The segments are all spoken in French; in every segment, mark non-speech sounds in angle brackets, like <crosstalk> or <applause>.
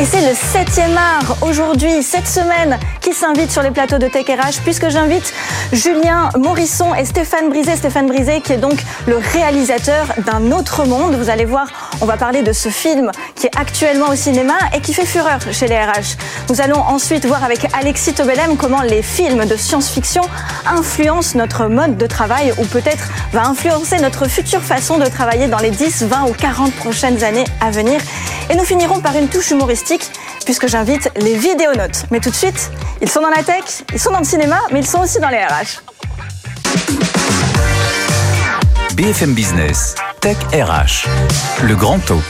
Et c'est le 7e art aujourd'hui, cette semaine, qui s'invite sur les plateaux de Tech RH, puisque j'invite Julien Morisson et Stéphane Brisé. Stéphane Brisé, qui est donc le réalisateur d'un autre monde. Vous allez voir, on va parler de ce film qui est actuellement au cinéma et qui fait fureur chez les RH. Nous allons ensuite voir avec Alexis Tobelem comment les films de science-fiction influencent notre mode de travail ou peut-être va influencer notre future façon de travailler dans les 10, 20 ou 40 prochaines années à venir. Et nous finirons par une touche humoristique puisque j'invite les vidéonautes. Mais tout de suite, ils sont dans la tech, ils sont dans le cinéma, mais ils sont aussi dans les RH. BFM Business, Tech RH, le grand talk.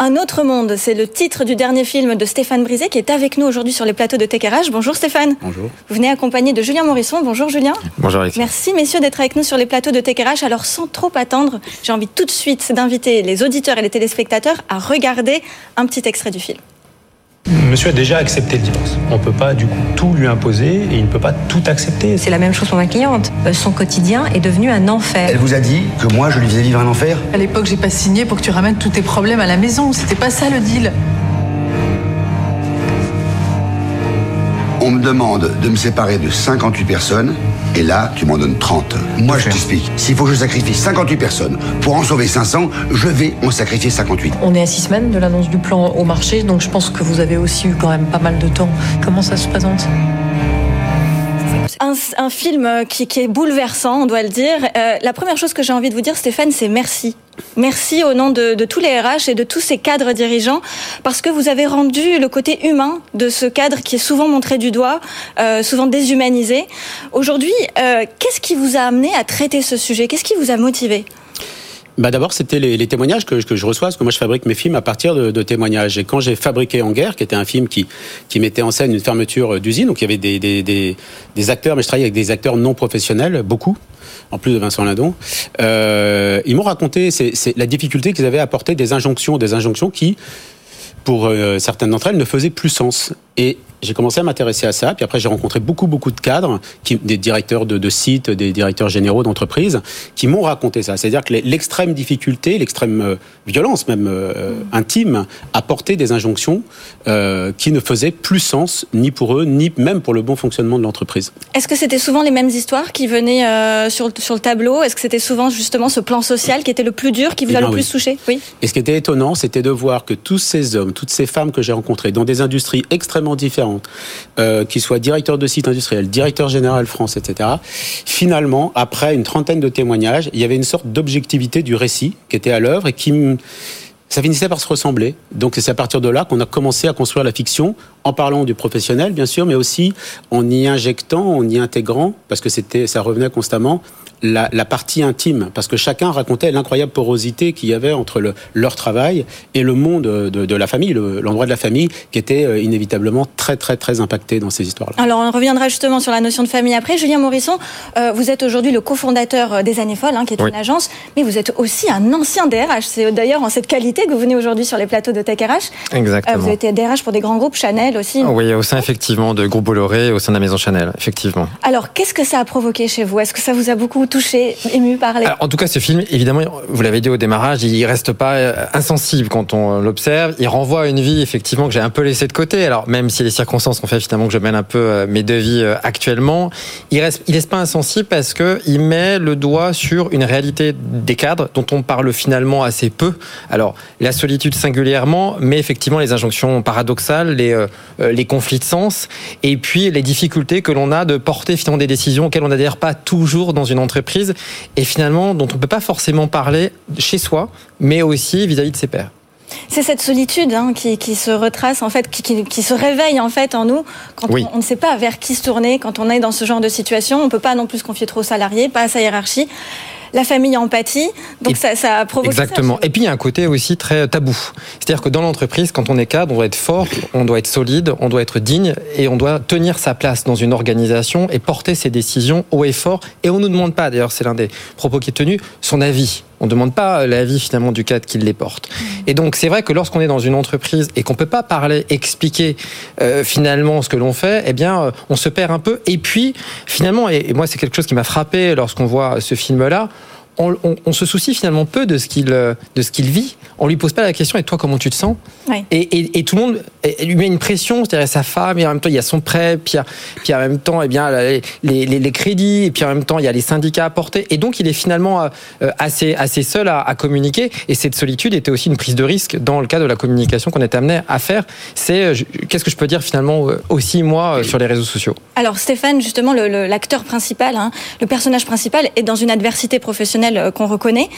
Un autre monde, c'est le titre du dernier film de Stéphane Brisé qui est avec nous aujourd'hui sur les plateaux de TKRH. Bonjour Stéphane. Bonjour. Vous venez accompagné de Julien Morisson. Bonjour Julien. Bonjour Alex. Merci messieurs d'être avec nous sur les plateaux de TKRH. Alors sans trop attendre, j'ai envie tout de suite d'inviter les auditeurs et les téléspectateurs à regarder un petit extrait du film. Monsieur a déjà accepté le divorce. On ne peut pas du coup tout lui imposer et il ne peut pas tout accepter. C'est la même chose pour ma cliente. Euh, Son quotidien est devenu un enfer. Elle vous a dit que moi je lui faisais vivre un enfer? À l'époque, j'ai pas signé pour que tu ramènes tous tes problèmes à la maison. C'était pas ça le deal. On me demande de me séparer de 58 personnes et là tu m'en donnes 30. Moi je t'explique, s'il faut que je sacrifie 58 personnes pour en sauver 500, je vais en sacrifier 58. On est à six semaines de l'annonce du plan au marché, donc je pense que vous avez aussi eu quand même pas mal de temps. Comment ça se présente? Un, un film euh, qui, est bouleversant, on doit le dire. Euh, la première chose que j'ai envie de vous dire, Stéphane, c'est merci. Merci au nom de, tous les RH et de tous ces cadres dirigeants, parce que vous avez rendu le côté humain de ce cadre qui est souvent montré du doigt, euh, souvent déshumanisé. Aujourd'hui, qu'est-ce qui vous a amené à traiter ce sujet? Qu'est-ce qui vous a motivé? Bah d'abord, c'était les, témoignages que, que je reçois, parce que moi je fabrique mes films à partir de, témoignages. Et quand j'ai fabriqué En guerre, qui était un film qui, qui mettait en scène une fermeture d'usine, donc il y avait des, des, des, acteurs, mais je travaillais avec des acteurs non professionnels, beaucoup, en plus de Vincent Lindon, euh, ils m'ont raconté c'est, la difficulté qu'ils avaient à apporter des injonctions, des injonctions qui, pour euh, certaines d'entre elles, ne faisaient plus sens. Et j'ai commencé à m'intéresser à ça. Puis après, j'ai rencontré beaucoup, beaucoup de cadres, qui, des directeurs de, de sites, des directeurs généraux d'entreprises, qui m'ont raconté ça. C'est-à-dire que l'extrême difficulté, l'extrême euh, violence même euh, intime, apportait des injonctions euh, qui ne faisaient plus sens, ni pour eux, ni même pour le bon fonctionnement de l'entreprise. Est-ce que c'était souvent les mêmes histoires qui venaient euh, sur, le- sur le tableau? Est-ce que c'était souvent justement ce plan social qui était le plus dur, qui vous Eh a le plus oui. touché? Oui. Et ce qui était étonnant, c'était de voir que tous ces hommes, toutes ces femmes que j'ai rencontrées dans des industries extrêmement différentes, euh, qu'ils soient directeurs de sites industriels, directeur général France, etc., finalement, après une trentaine de témoignages, il y avait une sorte d'objectivité du récit qui était à l'œuvre et qui ça finissait par se ressembler. Donc c'est à partir de là qu'on a commencé à construire la fiction en parlant du professionnel, bien sûr, mais aussi en y injectant, en y intégrant, parce que c'était, ça revenait constamment, la, la partie intime, parce que chacun racontait l'incroyable porosité qu'il y avait entre le, leur travail et le monde de, de la famille, le- l'endroit de la famille, qui était euh, inévitablement très très très impacté dans ces histoires-là. Alors on reviendra justement sur la notion de famille après. Julien Morisson, euh, vous êtes aujourd'hui le cofondateur euh, des Années Folles, hein, qui est Oui. une agence, mais vous êtes aussi un ancien DRH. C'est d'ailleurs en cette qualité que vous venez aujourd'hui sur les plateaux de Tech RH. Euh, Exactement. vous avez été DRH pour des grands groupes, Chanel aussi. Oui, au sein effectivement de Groupe Bolloré, au sein de la Maison Chanel, effectivement. Alors qu'est-ce que ça a provoqué chez vous? Est-ce que ça vous a beaucoup touché, ému, parlé Alors, en tout cas, ce film, évidemment, vous l'avez dit au démarrage, il reste pas euh, insensible quand on l'observe. Il renvoie à une vie, effectivement, que j'ai un peu laissée de côté. Alors, même si les circonstances ont fait finalement que je mène un peu euh, mes deux vies euh, actuellement, il reste, pas insensible parce que il met le doigt sur une réalité des cadres dont on parle finalement assez peu. Alors, la solitude singulièrement, mais effectivement les injonctions paradoxales, les, les conflits de sens, et puis les difficultés que l'on a de porter finalement des décisions auxquelles on n'adhère pas toujours dans une entreprise, et finalement dont on ne peut pas forcément parler chez soi, mais aussi vis-à-vis de ses pairs. C'est cette solitude hein, qui, qui se retrace en fait, qui, qui- qui se réveille en fait en nous quand Oui. on, on ne sait pas vers qui se tourner, quand on est dans ce genre de situation. On peut pas non plus se confier trop aux salariés, pas à sa hiérarchie. La famille empathie, donc Et- ça, ça provoque Exactement. Et puis il y a un côté aussi très tabou. C'est-à-dire que dans l'entreprise, quand on est cadre, on doit être fort, on doit être solide, on doit être digne et on doit tenir sa place dans une organisation et porter ses décisions haut et fort. Et on ne nous demande pas, d'ailleurs c'est l'un des propos qui est tenu, son avis. On On demande pas l'avis finalement du cadre qui les porte. Et donc c'est vrai que lorsqu'on est dans une entreprise et qu'on peut pas parler, expliquer euh, finalement ce que l'on fait, eh bien euh, on se perd un peu. Et puis finalement, et, et moi c'est quelque chose qui m'a frappé lorsqu'on voit ce film-là on, on, on, se soucie finalement peu de ce qu'il de ce qu'il vit. On lui pose pas la question et toi comment tu te sens? Et, et, et, tout le monde lui met une pression, c'est-à-dire sa femme et en même temps il y a son prêt, puis, puis en même temps eh bien les, les, les, crédits et puis en même temps il y a les syndicats à porter et donc il est finalement euh, assez assez seul à, à, communiquer et cette solitude était aussi une prise de risque dans le cas de la communication qu'on est amené à faire. C'est euh, qu'est-ce que je peux dire finalement euh, aussi moi sur les réseaux sociaux? Alors Stéphane justement l'acteur principal, hein, le personnage principal est dans une adversité professionnelle qu'on reconnaît.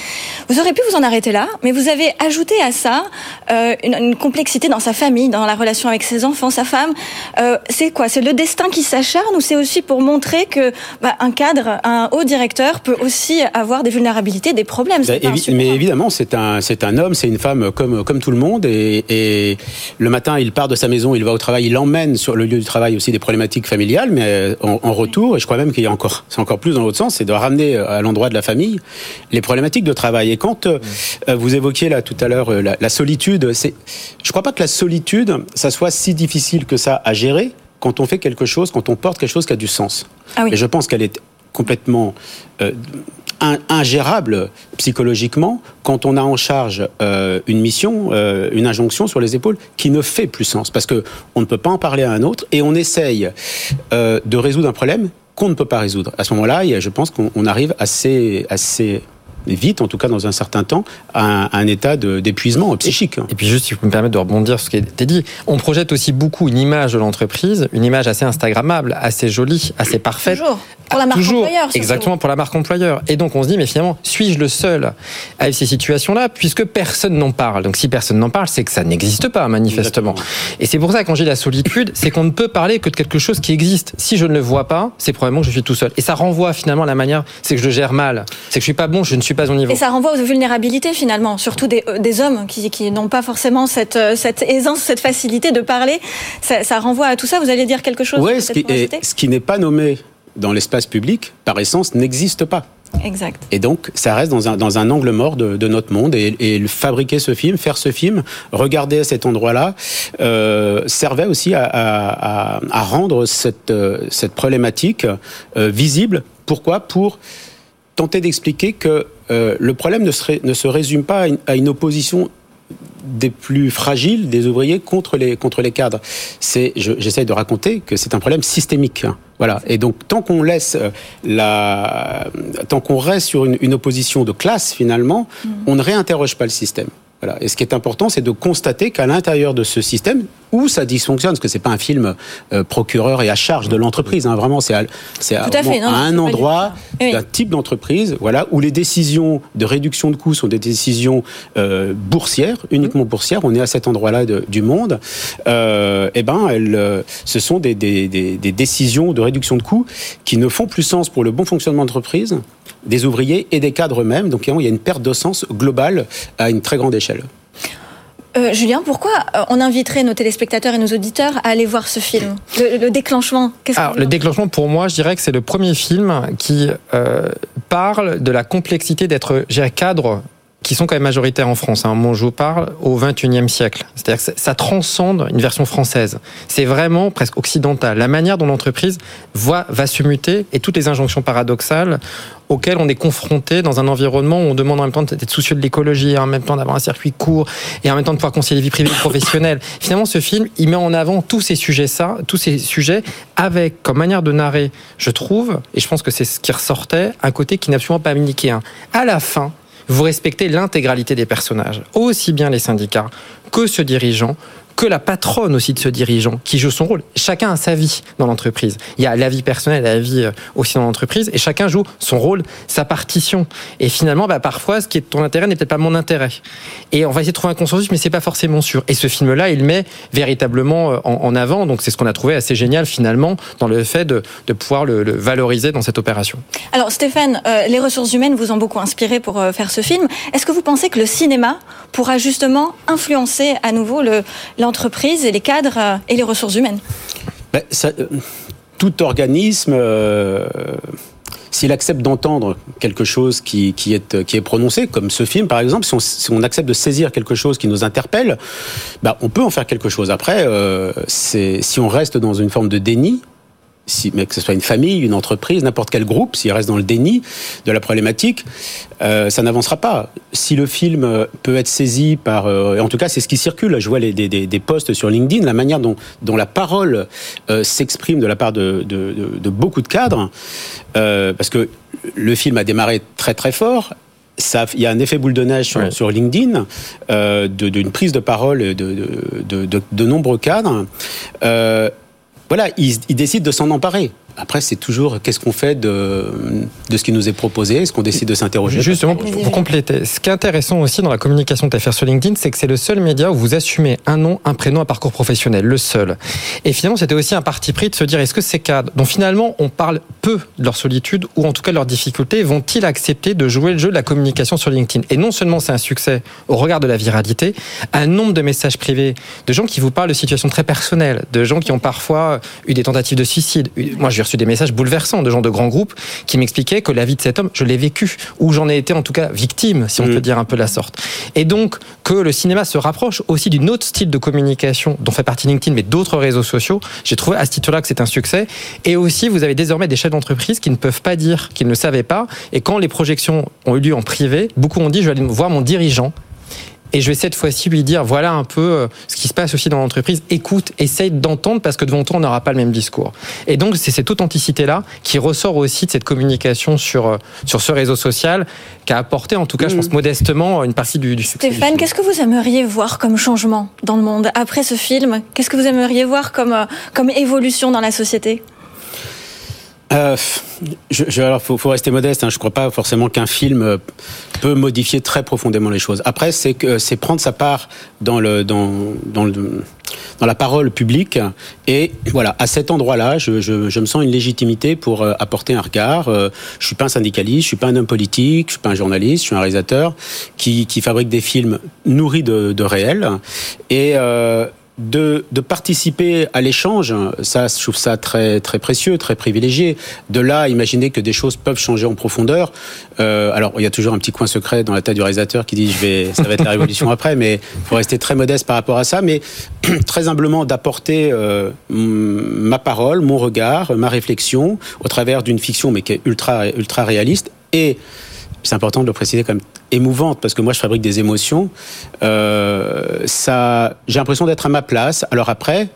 Vous aurez pu vous en arrêter là, mais vous avez ajouté à ça euh, une, une, complexité dans sa famille, dans la relation avec ses enfants, sa femme. Euh, c'est quoi? C'est le destin qui s'acharne ou c'est aussi pour montrer que bah, un cadre, un haut directeur peut aussi avoir des vulnérabilités, des problèmes? Bah, évi Mais évidemment, c'est un, c'est un homme, c'est une femme comme, comme tout le monde. Et, et, le matin, il part de sa maison, il va au travail, il emmène sur le lieu du travail aussi des problématiques familiales, mais en, en retour, et je crois même qu'il y a encore, c'est encore plus dans l'autre sens, c'est de ramener à l'endroit de la famille les problématiques de travail. Et quand euh, vous évoquiez là tout à l'heure euh, la, la, solitude, c'est, je crois pas que la solitude, ça soit si difficile que ça à gérer quand on fait quelque chose, quand on porte quelque chose qui a du sens. Ah oui. Et je pense qu'elle est complètement euh, ingérable psychologiquement quand on a en charge euh, une mission, euh, une injonction sur les épaules qui ne fait plus sens parce que on ne peut pas en parler à un autre et on essaye euh, de résoudre un problème qu'on ne peut pas résoudre. À ce moment-là, je pense qu'on arrive assez, assez vite, en tout cas dans un certain temps, à un, à un état d'épuisement psychique. Et puis juste, si peux me permettre de rebondir sur ce qui a été dit, on projette aussi beaucoup une image de l'entreprise, une image assez instagrammable, assez jolie, assez parfaite. Toujours. Pour la marque Toujours, employeur. Exactement, pour la marque employeur. Et donc on se dit, mais finalement, suis-je le seul à vivre ces situations-là, puisque personne n'en parle? Donc si personne n'en parle, c'est que ça n'existe pas, manifestement. Exactement. Et c'est pour ça, quand j'ai la solitude, c'est qu'on ne peut parler que de quelque chose qui existe. Si je ne le vois pas, c'est probablement que je suis tout seul. Et ça renvoie finalement à la manière, c'est que je gère mal. C'est que je suis pas bon, je ne suis pas au niveau. Et ça renvoie aux vulnérabilités finalement, surtout des, euh, des hommes qui, qui n'ont pas forcément cette, euh, cette aisance, cette facilité de parler. Ça, ça renvoie à tout ça. Vous allez dire quelque chose Oui, ce qui n'est pas nommé dans l'espace public, par essence, n'existe pas. Exact. Et donc, ça reste dans un, dans un angle mort de, de notre monde. Et, et, fabriquer ce film, faire ce film, regarder à cet endroit-là, euh, servait aussi à, à, à, rendre cette, cette problématique euh, visible. Pourquoi? Pour tenter d'expliquer que euh, le problème ne, serait, ne se résume pas à une, à une opposition des plus fragiles des ouvriers contre les contre les cadres. C'est j'essaie de raconter que c'est un problème systémique. Voilà. Et donc tant qu'on laisse la tant qu'on reste sur une, une, opposition de classe finalement, mmh. on ne réinterroge pas le système. Voilà. Et ce qui est important, c'est de constater qu'à l'intérieur de ce système, où ça dysfonctionne, parce que c'est pas un film euh, procureur et à charge de l'entreprise, hein, vraiment, c'est à, à, à, fait, non, à un endroit oui. d'un type d'entreprise, voilà, où les décisions de réduction de coûts sont des décisions euh, boursières, uniquement mmh. boursières. On est à cet endroit-là du monde. Euh, et ben, elles, ce sont des, des, des, des décisions de réduction de coûts qui ne font plus sens pour le bon fonctionnement de l'entreprise des ouvriers et des cadres eux-mêmes. Donc il y a une perte de sens globale à une très grande échelle. Euh, Julien, pourquoi on inviterait nos téléspectateurs et nos auditeurs à aller voir ce film le, le, déclenchement Alors, Le déclenchement, pour moi, je dirais que c'est le premier film qui euh, parle de la complexité d'être cadre qui sont quand même majoritaires en France. Hein. Moi, je vous parle au 21e siècle. C'est-à-dire que ça transcende une version française. C'est vraiment presque occidental. La manière dont l'entreprise va, va se muter et toutes les injonctions paradoxales auxquelles on est confronté dans un environnement où on demande en même temps d'être soucieux de l'écologie, en même temps d'avoir un circuit court et en même temps de pouvoir concilier vie privée et professionnelle. Finalement, ce film, il met en avant tous ces sujets, ça, tous ces sujets, avec comme manière de narrer, je trouve, et je pense que c'est ce qui ressortait, un côté qui n'est absolument pas manichéen. À la fin, vous respectez l'intégralité des personnages, aussi bien les syndicats que ce dirigeant, que la patronne aussi de ce dirigeant qui joue son rôle. Chacun a sa vie dans l'entreprise. Il y a la vie personnelle, la vie aussi dans l'entreprise, et chacun joue son rôle, sa partition. Et finalement, bah, parfois, ce qui est ton intérêt n'est peut-être pas mon intérêt. Et on va essayer de trouver un consensus, mais c'est pas forcément sûr. Et ce film-là, il met véritablement en, en avant. Donc c'est ce qu'on a trouvé assez génial finalement dans le fait de, pouvoir le, valoriser dans cette opération. Alors Stéphane, euh, les ressources humaines vous ont beaucoup inspiré pour euh, faire ce film. Est-ce que vous pensez que le cinéma pourra justement influencer à nouveau le l'entreprise et les cadres et les ressources humaines ben, ça, Tout organisme euh, s'il accepte d'entendre quelque chose qui, est, prononcé, comme ce film par exemple, si on, accepte de saisir quelque chose qui nous interpelle, bah, on peut en faire quelque chose. Après, euh, si on reste dans une forme de déni, si, mais que ce soit une famille, une entreprise, n'importe quel groupe, s'il reste dans le déni de la problématique, euh, ça n'avancera pas. Si le film euh, peut être saisi par, euh, en tout cas c'est ce qui circule, je vois les, des, des, des, posts sur LinkedIn, la manière dont, dont la parole euh, s'exprime de la part de, de, de, de beaucoup de cadres, euh, parce que le film a démarré très très fort, ça, il y a un effet boule de neige sur, ouais. sur LinkedIn euh, d'une prise de parole de, de, de, de nombreux cadres. Euh, voilà, ils, ils décident de s'en emparer. Après, c'est toujours qu'est-ce qu'on fait de, de ce qui nous est proposé? Est-ce qu'on décide de s'interroger? Justement, pour, pour compléter, ce qui est intéressant aussi dans la communication de faire sur LinkedIn, c'est que c'est le seul média où vous assumez un nom, un prénom, un parcours professionnel, le seul. Et finalement, c'était aussi un parti pris de se dire est-ce que ces cadres, dont finalement on parle peu de leur solitude ou en tout cas de leurs difficultés, vont-ils accepter de jouer le jeu de la communication sur LinkedIn? Et non seulement c'est un succès au regard de la viralité, un nombre de messages privés de gens qui vous parlent de situations très personnelles, de gens qui ont parfois eu des tentatives de suicide. Moi, j'ai reçu des messages bouleversants de gens de grands groupes qui m'expliquaient que la vie de cet homme, je l'ai vécu, ou j'en ai été en tout cas victime, si on mmh. peut dire un peu la sorte. Et donc, que le cinéma se rapproche aussi d'une autre style de communication dont fait partie LinkedIn, mais d'autres réseaux sociaux, j'ai trouvé à ce titre-là que c'est un succès. Et aussi, vous avez désormais des chefs d'entreprise qui ne peuvent pas dire qu'ils ne savaient pas. Et quand les projections ont eu lieu en privé, beaucoup ont dit, je vais aller voir mon dirigeant et je vais cette fois-ci lui dire voilà un peu euh, ce qui se passe aussi dans l'entreprise. Écoute, essaye d'entendre parce que devant toi, on n'aura pas le même discours. Et donc, c'est cette authenticité-là qui ressort aussi de cette communication sur, euh, sur ce réseau social qui a apporté, en tout cas, mmh. je pense modestement, une partie du, du succès. Stéphane, qu'est-ce que vous aimeriez voir comme changement dans le monde après ce film? Qu'est-ce que vous aimeriez voir comme, euh, comme évolution dans la société? Euh, je, je, alors, faut, faut rester modeste. Hein. Je ne crois pas forcément qu'un film peut modifier très profondément les choses. Après, c'est que c'est prendre sa part dans le dans le dans la parole publique. Et voilà, à cet endroit-là, je, je, je, me sens une légitimité pour euh, apporter un regard. Euh, je suis pas un syndicaliste, je suis pas un homme politique, je suis pas un journaliste, je suis un réalisateur qui, qui fabrique des films nourris de, de réel. Et euh, de, de, participer à l'échange, ça, je trouve ça très, très précieux, très privilégié. De là, imaginer que des choses peuvent changer en profondeur. Euh, alors, il y a toujours un petit coin secret dans la tête du réalisateur qui dit, je vais, ça va être la révolution après, mais il faut rester très modeste par rapport à ça. Mais <clears throat> très humblement d'apporter euh, ma parole, mon regard, ma réflexion au travers d'une fiction, mais qui est ultra, ultra réaliste et c'est important de le préciser comme émouvante parce que moi je fabrique des émotions. Euh, ça, j'ai l'impression d'être à ma place. Alors après,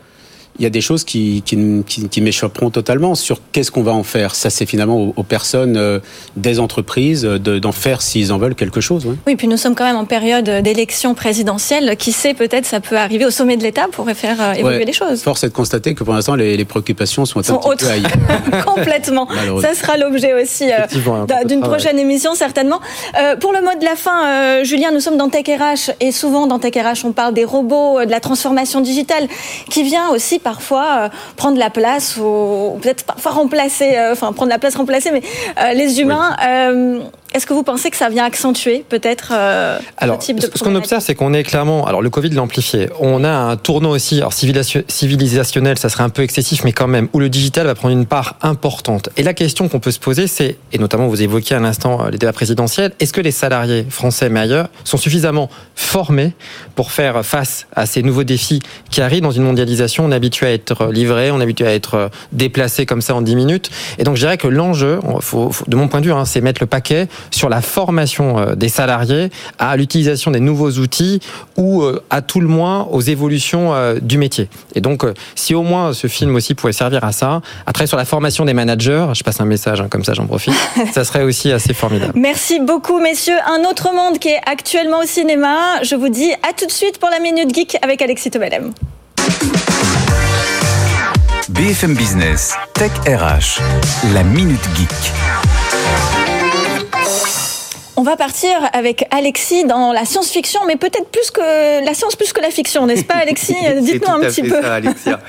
il y a des choses qui, qui, qui, qui m'échapperont totalement sur qu'est-ce qu'on va en faire. Ça, c'est finalement aux, aux, personnes euh, des entreprises d'en de, faire s'ils en veulent quelque chose. Ouais. Oui, puis nous sommes quand même en période d'élection présidentielle. Qui sait, peut-être ça peut arriver au sommet de l'État pour faire euh, évoluer ouais. les choses. Force est de constater que pour l'instant, les, les, préoccupations sont, sont un petit peu ailleurs. <laughs> Complètement. <laughs> ça sera l'objet aussi euh, d'une prochaine émission, certainement. Euh, pour le mot de la fin, euh, Julien, nous sommes dans Tech RH et souvent dans Tech RH, on parle des robots, de la transformation digitale qui vient aussi parfois euh, prendre la place ou peut-être parfois remplacer, euh, enfin prendre la place, remplacer, mais euh, les humains. Oui. Est-ce que vous pensez que ça vient accentuer peut-être euh, alors, ce type de Ce qu'on observe, c'est qu'on est clairement. Alors, le Covid l'a amplifié. On a un tournant aussi, alors civilisationnel, ça serait un peu excessif, mais quand même, où le digital va prendre une part importante. Et la question qu'on peut se poser, c'est, et notamment vous évoquiez à l'instant les débats présidentiels, est-ce que les salariés français, mais ailleurs, sont suffisamment formés pour faire face à ces nouveaux défis qui arrivent dans une mondialisation? On est habitué à être livré, on est habitué à être déplacé comme ça en 10 minutes. Et donc, je dirais que l'enjeu, de mon point de vue, hein, c'est mettre le paquet sur la formation euh, des salariés à l'utilisation des nouveaux outils ou euh, à tout le moins aux évolutions euh, du métier. Et donc, si au moins ce film aussi pouvait servir à ça, à travailler sur la formation des managers, je passe un message hein, comme ça, j'en profite, <laughs> ça serait aussi assez formidable. Merci beaucoup, messieurs. Un autre monde qui est actuellement au cinéma. Je vous dis à tout de suite pour la Minute Geek avec Alexis Tobalem. BFM Business, Tech RH, la Minute Geek. On va partir avec Alexis dans la science-fiction, mais peut-être plus que la science plus que la fiction, n'est-ce pas Alexis <laughs> Dites-nous un petit peu. Ça, Alexia.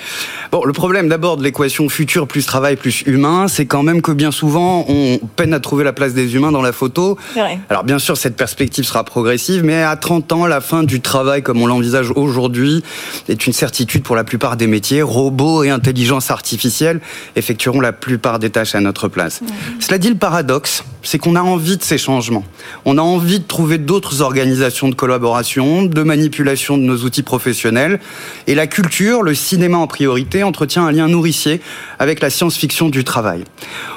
Bon, le problème d'abord de l'équation futur plus travail plus humain, c'est quand même que bien souvent on peine à trouver la place des humains dans la photo. Vrai. Alors bien sûr, cette perspective sera progressive, mais à 30 ans, la fin du travail comme on l'envisage aujourd'hui est une certitude pour la plupart des métiers. Robots et intelligence artificielle effectueront la plupart des tâches à notre place. Cela dit, le paradoxe, c'est qu'on a envie de ces changements. On a envie de trouver d'autres organisations de collaboration, de manipulation de nos outils professionnels. Et la culture, le cinéma en priorité, entretient un lien nourricier avec la science-fiction du travail.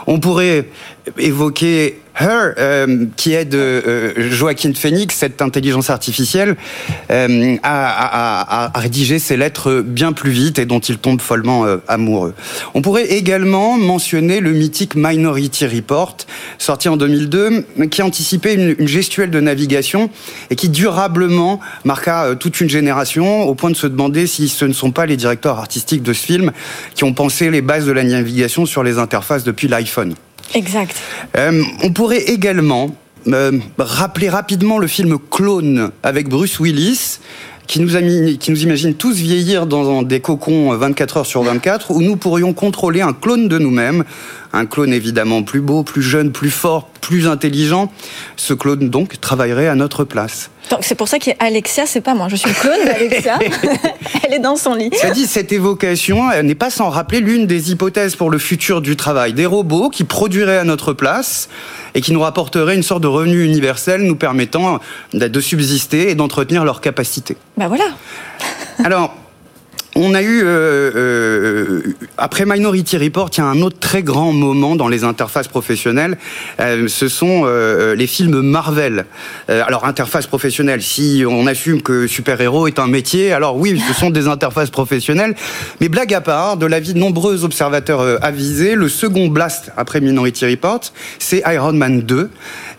On pourrait évoquer Her, euh, qui est euh, Joaquin Phoenix, cette intelligence artificielle, euh, a, rédigé ses lettres bien plus vite et dont il tombe follement euh, amoureux. On pourrait également mentionner le mythique Minority Report, sorti en 2002, qui anticipait une, une gestuelle de navigation et qui durablement marqua euh, toute une génération au point de se demander si ce ne sont pas les directeurs artistiques de ce film qui ont pensé les bases de la navigation sur les interfaces depuis l'iPhone. Exact. Euh, on pourrait également euh, rappeler rapidement le film Clone avec Bruce Willis. Qui nous, qui nous imagine tous vieillir dans des cocons 24 heures sur 24, où nous pourrions contrôler un clone de nous-mêmes, un clone évidemment plus beau, plus jeune, plus fort, plus intelligent. Ce clone donc travaillerait à notre place. C'est pour ça qu'il y a Alexia, c'est pas moi. Je suis le clone d'Alexia. <laughs> Elle est dans son lit. Ça dit, cette évocation n'est pas sans rappeler l'une des hypothèses pour le futur du travail. Des robots qui produiraient à notre place et qui nous rapporteraient une sorte de revenu universel nous permettant de subsister et d'entretenir leurs capacités. Ben voilà. Alors, on a eu, euh, euh, après Minority Report, il y a un autre très grand moment dans les interfaces professionnelles. Euh, ce sont euh, les films Marvel. Euh, alors, interface professionnelle, si on assume que super-héros est un métier, alors oui, ce sont des interfaces professionnelles. Mais blague à part, de l'avis de nombreux observateurs euh, avisés, le second blast après Minority Report, c'est Iron Man 2.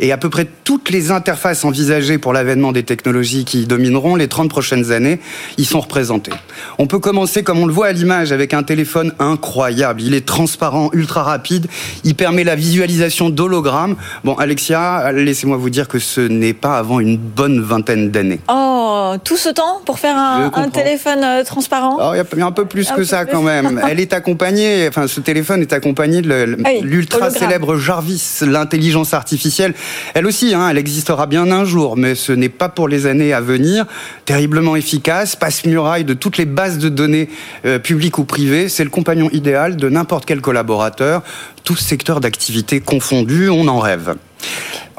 Et à peu près toutes les interfaces envisagées pour l'avènement des technologies qui domineront les 30 prochaines années y sont représentées. On peut commencer comme on le voit à l'image avec un téléphone incroyable. Il est transparent, ultra rapide. Il permet la visualisation d'hologrammes. Bon, Alexia, laissez-moi vous dire que ce n'est pas avant une bonne vingtaine d'années. Oh, tout ce temps pour faire un, un téléphone euh, transparent Oh, il y, y, a un peu plus un que peu ça plus. quand même. <laughs> Elle est accompagnée, enfin, ce téléphone est accompagné de ah oui, l'ultra célèbre Jarvis, l'intelligence artificielle. Elle aussi, hein, elle existera bien un jour, mais ce n'est pas pour les années à venir. Terriblement efficace, passe-muraille de toutes les bases de données euh, publiques ou privées. C'est le compagnon idéal de n'importe quel collaborateur, tous secteurs d'activité confondus, on en rêve.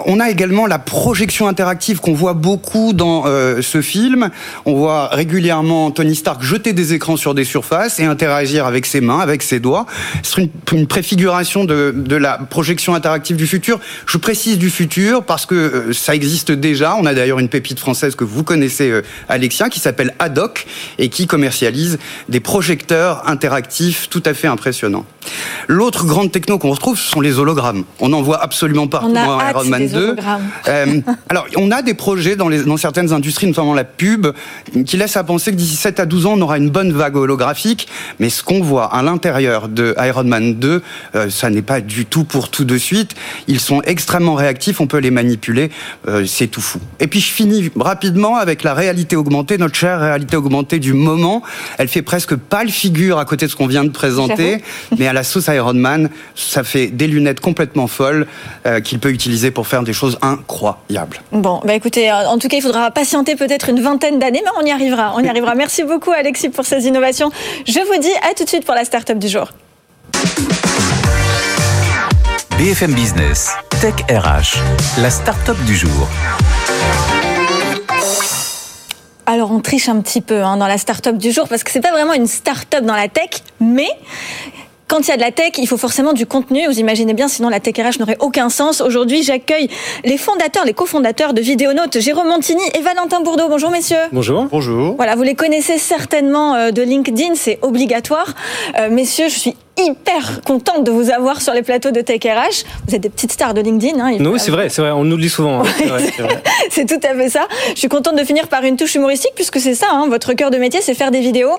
On a également la projection interactive qu'on voit beaucoup dans euh, ce film. On voit régulièrement Tony Stark jeter des écrans sur des surfaces et interagir avec ses mains, avec ses doigts. C'est une, une, préfiguration de, de, la projection interactive du futur. Je précise du futur parce que euh, ça existe déjà. On a d'ailleurs une pépite française que vous connaissez, euh, Alexia, qui s'appelle Adoc et qui commercialise des projecteurs interactifs tout à fait impressionnants. L'autre grande techno qu'on retrouve, ce sont les hologrammes. On en voit absolument partout dans Iron Man 2. Euh, alors, on a des projets dans, les, dans, certaines industries, notamment la pub, qui laissent à penser que d'ici 7 à 12 ans, on aura une bonne vague holographique. Mais ce qu'on voit à l'intérieur de Iron Man 2, euh, ça n'est pas du tout pour tout de suite. Ils sont extrêmement réactifs, on peut les manipuler, euh, c'est tout fou. Et puis, je finis rapidement avec la réalité augmentée, notre chère réalité augmentée du moment. Elle fait presque pâle figure à côté de ce qu'on vient de présenter, mais à la sauce Iron Man, ça fait des lunettes complètement folles qu'il peut utiliser pour faire des choses incroyables. Bon, bah écoutez, en tout cas, il faudra patienter peut-être une vingtaine d'années, mais on y arrivera. On y arrivera. Merci beaucoup, Alexis, pour ces innovations. Je vous dis à tout de suite pour la start-up du jour. BFM Business, Tech RH, la start-up du jour. Alors on triche un petit peu hein, dans la start-up du jour parce que c'est pas vraiment une start-up dans la tech, mais quand il y a de la tech, il faut forcément du contenu. Vous imaginez bien, sinon la tech RH n'aurait aucun sens. Aujourd'hui, j'accueille les fondateurs, les cofondateurs de Vidéonautes, Jérôme Montini et Valentin Bourdeau. Bonjour messieurs. Bonjour. Bonjour. Voilà, vous les connaissez certainement euh, de LinkedIn, c'est obligatoire. Euh, messieurs, je suis hyper contente de vous avoir sur les plateaux de Tech RH. Vous êtes des petites stars de LinkedIn. Hein, oui, c'est vrai, c'est vrai, on nous le dit souvent. Hein. <laughs> c'est tout à fait ça. Je suis contente de finir par une touche humoristique puisque c'est ça, hein, votre cœur de métier, c'est faire des vidéos.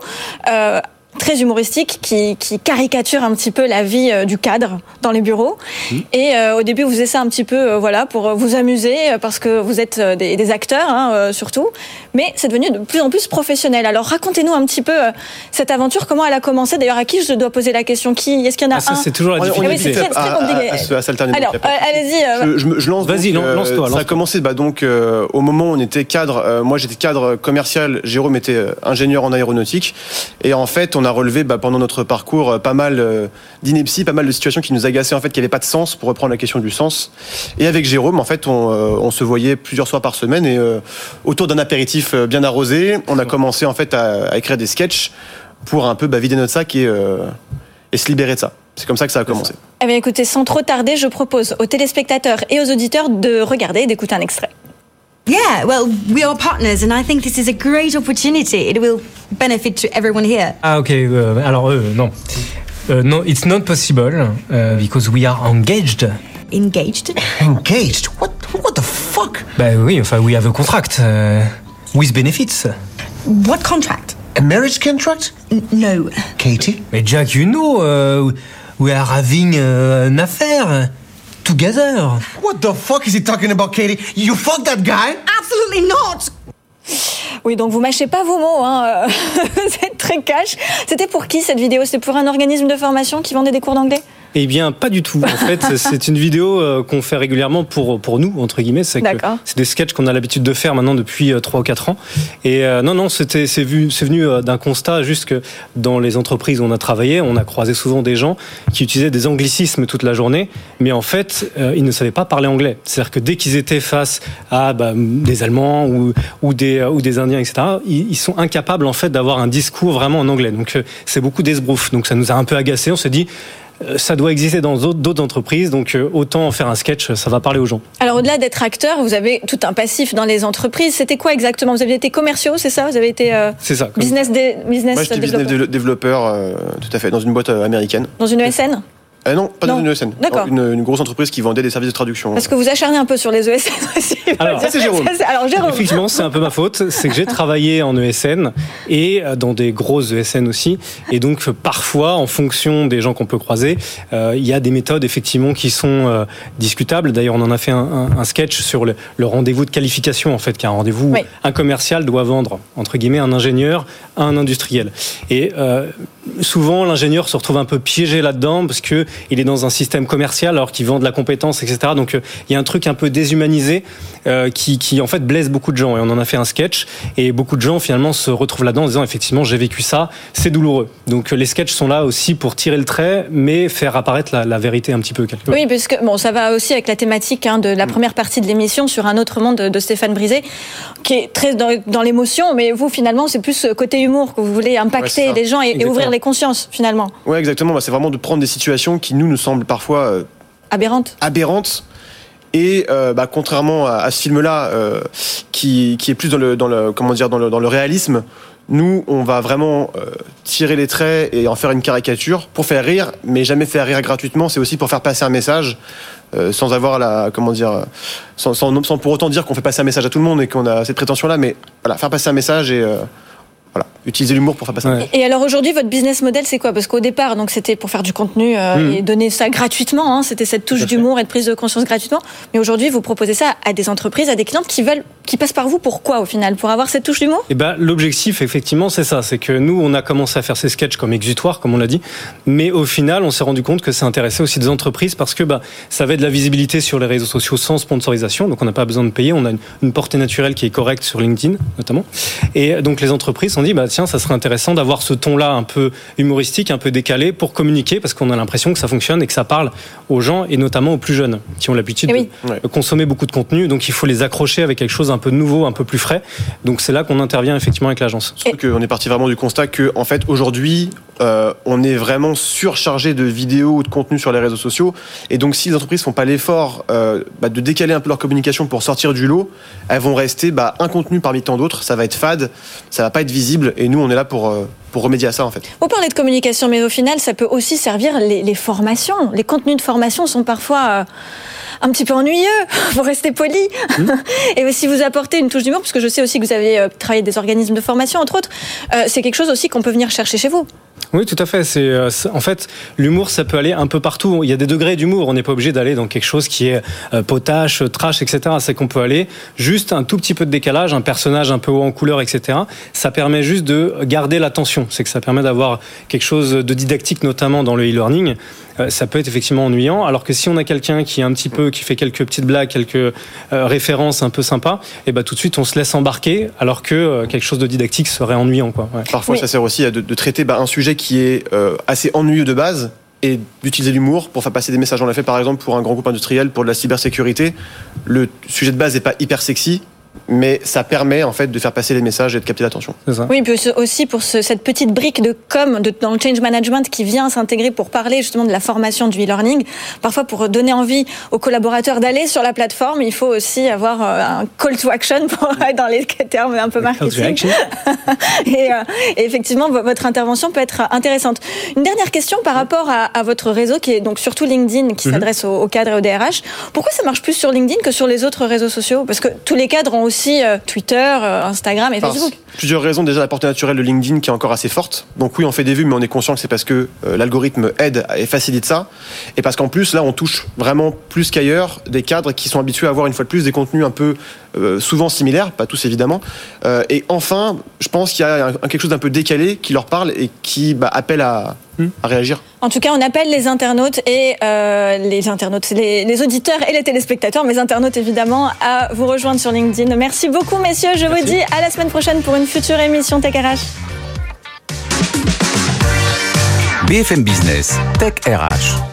Euh, très humoristique qui, qui, caricature un petit peu la vie euh, du cadre dans les bureaux. Mmh. Et euh, au début, vous faisiez ça un petit peu, euh, voilà, pour vous amuser parce que vous êtes des, des acteurs hein, surtout. Mais c'est devenu de plus en plus professionnel. Alors racontez-nous un petit peu cette aventure, comment elle a commencé? D'ailleurs, à qui je dois poser la question? Qui? Est-ce qu'il y en a ah, un? C'est toujours la difficulté. c'est très, très compliqué. À, à, à Alors, allez-y. Je, je, je, lance. Vas-y, lance-toi. Lance ça a commencé bah, donc au moment où on était cadre. moi, j'étais cadre commercial. Jérôme était ingénieur en aéronautique. Et en fait, on a relevé bah, pendant notre parcours euh, pas mal euh, d'inepties, pas mal de situations qui nous agaçaient en fait, qui n'avaient pas de sens pour reprendre la question du sens. Et avec Jérôme, en fait, on, euh, on se voyait plusieurs soirs par semaine et autour d'un apéritif bien arrosé, on a commencé en fait à, à écrire des sketchs pour un peu bah, vider notre sac et, et se libérer de ça. C'est comme ça que ça a commencé. Eh bien, écoutez, sans trop tarder, je propose aux téléspectateurs et aux auditeurs de regarder et d'écouter un extrait. Yeah, well, we are partners, and I think this is a great opportunity. It will benefit to everyone here. Ah, ok. Euh, alors, euh, non. Uh, no, it's not possible uh, because we are engaged. Engaged? Engaged? What? What the fuck? Bah oui, enfin, we have a contract uh, with benefits? What contract? A marriage contract? N no. Katie? Mais Jack, you know, uh, we are having uh, an affair. together. What the fuck is he talking about, Katie? You fucked that guy? Absolutely not. Oui, donc vous mâchez pas vos mots, hein. <laughs> vous êtes très cash. C'était pour qui cette vidéo? C'était pour un organisme de formation qui vendait des cours d'anglais? Eh bien, pas du tout. En <laughs> fait, c'est une vidéo euh, qu'on fait régulièrement pour, pour nous, entre guillemets. C'est des sketchs qu'on a l'habitude de faire maintenant depuis 3 euh, ou 4 ans. Et euh, non, non, c'était c'est venu d'un constat juste que dans les entreprises où on a travaillé, on a croisé souvent des gens qui utilisaient des anglicismes toute la journée, mais en fait, ils ne savaient pas parler anglais. C'est-à-dire que dès qu'ils étaient face à bah, des Allemands ou, ou, des, ou des Indiens, etc., ils, ils sont incapables en fait d'avoir un discours vraiment en anglais. Donc c'est beaucoup d'esbrouf. Donc ça nous a un peu agacé. On s'est dit ça doit exister dans d'autres entreprises, donc euh, autant faire un sketch, ça va parler aux gens. Alors au-delà d'être acteur, vous avez tout un passif dans les entreprises. C'était quoi exactement? Vous aviez été commerciaux, c'est ça? Vous avez été euh, ça, business, business Moi, j'étais business développeur, tout à fait, dans une boîte américaine. Dans une ESN euh, non, pas dans une ESN. D'accord. Une, une, grosse entreprise qui vendait des services de traduction. Parce que vous acharnez un peu sur les ESN <laughs> aussi. Alors, ça, c'est Jérôme. Alors, Jérôme. Effectivement, c'est un peu ma faute. C'est que j'ai travaillé en ESN et euh, dans des grosses ESN aussi. Et donc, parfois, en fonction des gens qu'on peut croiser, euh, il y a des méthodes, effectivement, qui sont euh, discutables. D'ailleurs, on en a fait un, un, un sketch sur le, le rendez-vous de qualification, en fait, qu'un rendez-vous, oui. un commercial doit vendre, entre guillemets, un ingénieur à un industriel. Et euh, souvent, l'ingénieur se retrouve un peu piégé là-dedans parce que il est dans un système commercial alors qu'il vend de la compétence, etc. Donc euh, il y a un truc un peu déshumanisé euh, qui, qui, en fait blesse beaucoup de gens. Et on en a fait un sketch et beaucoup de gens finalement se retrouvent là-dedans en disant effectivement j'ai vécu ça, c'est douloureux. Donc les sketchs sont là aussi pour tirer le trait, mais faire apparaître la, la vérité un petit peu. Quelque oui, parce que bon, ça va aussi avec la thématique hein, de la mm. première partie de l'émission sur un autre monde de, de Stéphane Brisé, qui est très dans, dans l'émotion, mais vous finalement c'est plus côté que vous voulez impacter ouais, les gens et, et, ouvrir les consciences finalement. Ouais, exactement. Bah, c'est vraiment de prendre des situations qui nous nous semblent parfois euh, aberrantes. Aberrantes. Et euh, bah, contrairement à, à ce film-là, euh, qui, qui, est plus dans le, dans le comment dire dans le, dans le réalisme, nous, on va vraiment euh, tirer les traits et en faire une caricature pour faire rire, mais jamais faire rire gratuitement. C'est aussi pour faire passer un message euh, sans avoir la comment dire, sans, sans, sans pour autant dire qu'on fait passer un message à tout le monde et qu'on a cette prétention-là, mais voilà, faire passer un message et euh, voilà, utiliser l'humour pour faire passer. Ouais. Et alors aujourd'hui, votre business model, c'est quoi? Parce qu'au départ, donc c'était pour faire du contenu euh, mmh. et donner ça gratuitement. Hein, c'était cette touche d'humour et de prise de conscience gratuitement. Mais aujourd'hui, vous proposez ça à des entreprises, à des clientes qui veulent, qui passent par vous. Pourquoi au final? Pour avoir cette touche d'humour? Et ben, l'objectif, effectivement, c'est ça. C'est que nous, on a commencé à faire ces sketchs comme exutoire, comme on l'a dit. Mais au final, on s'est rendu compte que ça intéressait aussi des entreprises parce que bah, ça avait de la visibilité sur les réseaux sociaux sans sponsorisation. Donc on n'a pas besoin de payer. On a une, une portée naturelle qui est correcte sur LinkedIn, notamment. Et donc les entreprises ont dit, bah tiens, ça serait intéressant d'avoir ce ton-là un peu humoristique, un peu décalé pour communiquer parce qu'on a l'impression que ça fonctionne et que ça parle aux gens et notamment aux plus jeunes qui ont l'habitude oui. de consommer beaucoup de contenu. Donc il faut les accrocher avec quelque chose un peu nouveau, un peu plus frais. Donc c'est là qu'on intervient effectivement avec l'agence. On est parti vraiment du constat que en fait aujourd'hui euh, on est vraiment surchargé de vidéos ou de contenu sur les réseaux sociaux. Et donc, si les entreprises font pas l'effort euh, bah, de décaler un peu leur communication pour sortir du lot, elles vont rester bah, un contenu parmi tant d'autres. Ça va être fade, ça va pas être visible. Et nous, on est là pour euh, pour remédier à ça en fait. Vous parlez de communication, mais au final, ça peut aussi servir les, les formations. Les contenus de formation sont parfois un petit peu ennuyeux, <laughs> pour rester poli. Mmh. Et si vous apportez une touche d'humour, parce que je sais aussi que vous avez travaillé des organismes de formation, entre autres, euh, c'est quelque chose aussi qu'on peut venir chercher chez vous. Oui, tout à fait. C'est en fait l'humour, ça peut aller un peu partout. Il y a des degrés d'humour. On n'est pas obligé d'aller dans quelque chose qui est potache, trash, etc. C'est qu'on peut aller juste un tout petit peu de décalage, un personnage un peu haut en couleur, etc. Ça permet juste de garder l'attention. C'est que ça permet d'avoir quelque chose de didactique, notamment dans le e-learning. Euh, ça peut être effectivement ennuyant. Alors que si on a quelqu'un qui est un petit peu, qui fait quelques petites blagues, quelques euh, références un peu sympas, et eh ben tout de suite on se laisse embarquer, alors que euh, quelque chose de didactique serait ennuyant. Quoi. Parfois, ça sert aussi à de, traiter bah, un sujet qui est assez ennuyeux de base et d'utiliser l'humour pour faire passer des messages. On l'a fait par exemple pour un grand groupe industriel, pour de la cybersécurité. Le sujet de base n'est pas hyper sexy, mais ça permet en fait de faire passer les messages et de capter l'attention. Oui, puis aussi pour cette petite brique de com de, dans le change management qui vient s'intégrer pour parler justement de la formation du e-learning. Parfois, pour donner envie aux collaborateurs d'aller sur la plateforme, il faut aussi avoir euh, un call to action <laughs> pour être dans les termes un peu marketing. <laughs> et, euh, et, effectivement, votre intervention peut être intéressante. Une dernière question par rapport à, à votre réseau qui est donc surtout LinkedIn, qui mhm. s'adresse aux, aux cadres et aux DRH. Pourquoi ça marche plus sur LinkedIn que sur les autres réseaux sociaux? Parce que tous les cadres ont aussi euh, Twitter, euh, Instagram et Facebook. Plusieurs raisons. Déjà, la portée naturelle de LinkedIn qui est encore assez forte. Donc oui, on fait des vues, mais on est conscient que c'est parce que euh, l'algorithme aide et facilite ça. Et parce qu'en plus, là, on touche vraiment plus qu'ailleurs des cadres qui sont habitués à avoir une fois de plus des contenus un peu souvent similaires, pas tous évidemment. et enfin, je pense qu'il y a quelque chose d'un peu décalé qui leur parle et qui bah, appelle à, Hmm. à réagir. En tout cas, on appelle les internautes et euh, les internautes, les, les, auditeurs et les téléspectateurs, mes internautes évidemment, à vous rejoindre sur LinkedIn. Merci beaucoup, messieurs. Je vous dis à la semaine prochaine pour une future émission Tech RH. BFM Business, Tech RH.